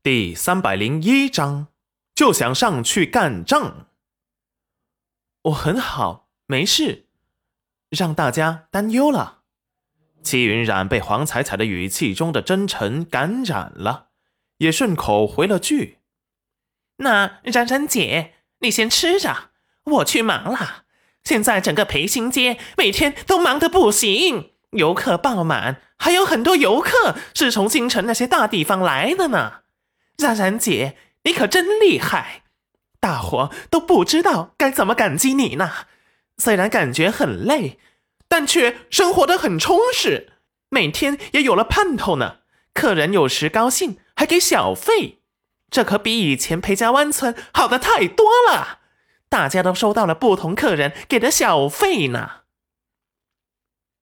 第三百零一章，就想上去干仗。我很好，没事，让大家担忧了。戚云染被黄彩彩的语气中的真诚感染了，也顺口回了句：“那冉冉姐，你先吃着，我去忙了。现在整个培新街每天都忙得不行，游客爆满，还有很多游客是从京城那些大地方来的呢。冉冉姐，你可真厉害，大伙都不知道该怎么感激你呢。虽然感觉很累。”但却生活的很充实，每天也有了盼头呢。客人有时高兴还给小费，这可比以前裴家湾村好的太多了。大家都收到了不同客人给的小费呢。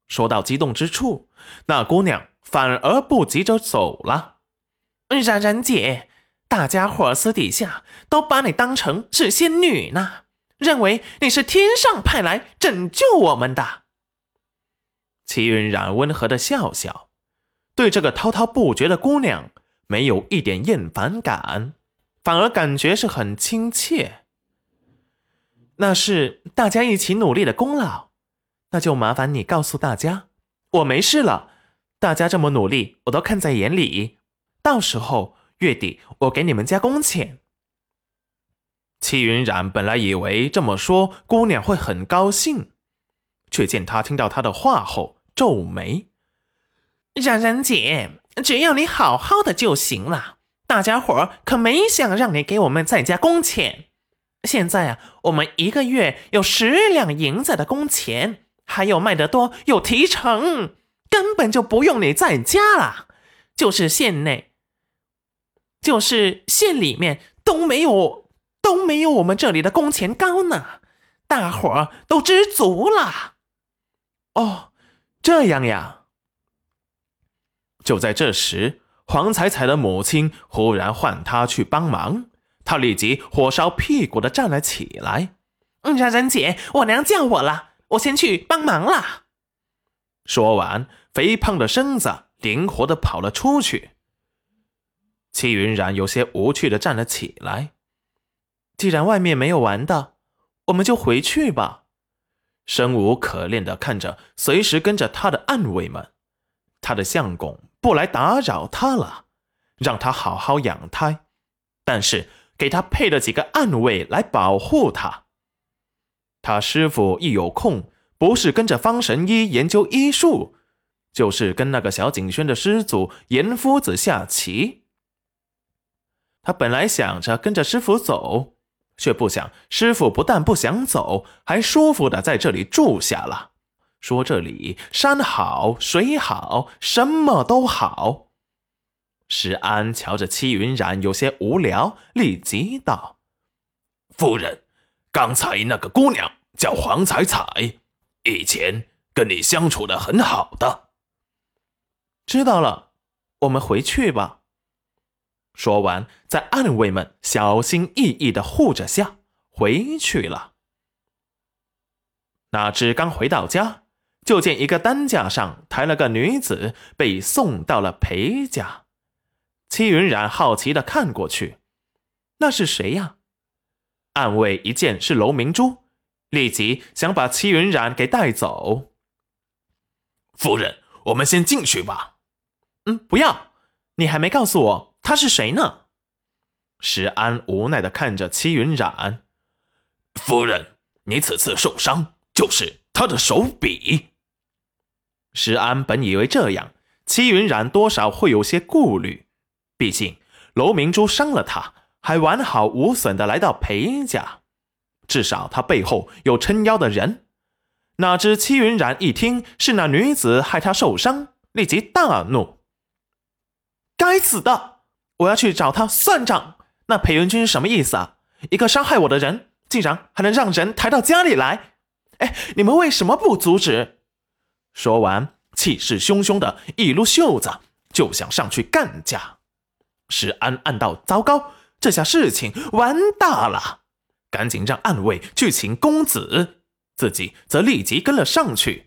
说到激动之处，那姑娘反而不急着走了。冉冉姐，大家伙私底下都把你当成是仙女呢，认为你是天上派来拯救我们的。齐云冉温和的笑笑，对这个滔滔不绝的姑娘没有一点厌烦感，反而感觉是很亲切。那是大家一起努力的功劳，那就麻烦你告诉大家，我没事了。大家这么努力，我都看在眼里。到时候月底我给你们加工钱。齐云冉本来以为这么说姑娘会很高兴，却见她听到他的话后。皱眉，冉冉姐，只要你好好的就行了。大家伙可没想让你给我们再加工钱。现在啊，我们一个月有十两银子的工钱，还有卖得多有提成，根本就不用你再加了。就是县内，就是县里面都没有都没有我们这里的工钱高呢。大伙儿都知足了。哦。这样呀！就在这时，黄彩彩的母亲忽然唤她去帮忙，她立即火烧屁股的站了起来。嗯，珊珊姐，我娘叫我了，我先去帮忙了。说完，肥胖的身子灵活的跑了出去。戚云染有些无趣的站了起来。既然外面没有玩的，我们就回去吧。生无可恋的看着随时跟着他的暗卫们，他的相公不来打扰他了，让他好好养胎，但是给他配了几个暗卫来保护他。他师傅一有空，不是跟着方神医研究医术，就是跟那个小景轩的师祖严夫子下棋。他本来想着跟着师傅走。却不想，师傅不但不想走，还舒服的在这里住下了。说这里山好水好，什么都好。石安瞧着戚云染有些无聊，立即道：“夫人，刚才那个姑娘叫黄彩彩，以前跟你相处的很好的。”知道了，我们回去吧。说完，在暗卫们小心翼翼的护着下，回去了。哪知刚回到家，就见一个担架上抬了个女子，被送到了裴家。戚云染好奇的看过去，那是谁呀？暗卫一见是楼明珠，立即想把戚云染给带走。夫人，我们先进去吧。嗯，不要，你还没告诉我。他是谁呢？石安无奈的看着戚云染，夫人，你此次受伤就是他的手笔。石安本以为这样，戚云染多少会有些顾虑，毕竟楼明珠伤了他，还完好无损的来到裴家，至少他背后有撑腰的人。哪知戚云染一听是那女子害他受伤，立即大怒：“该死的！”我要去找他算账。那裴元君什么意思啊？一个伤害我的人，竟然还能让人抬到家里来？哎，你们为什么不阻止？说完，气势汹汹的一撸袖子，就想上去干架。石安暗道：糟糕，这下事情完大了，赶紧让暗卫去请公子，自己则立即跟了上去。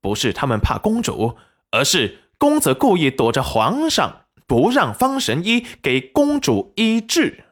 不是他们怕公主，而是公子故意躲着皇上。不让方神医给公主医治。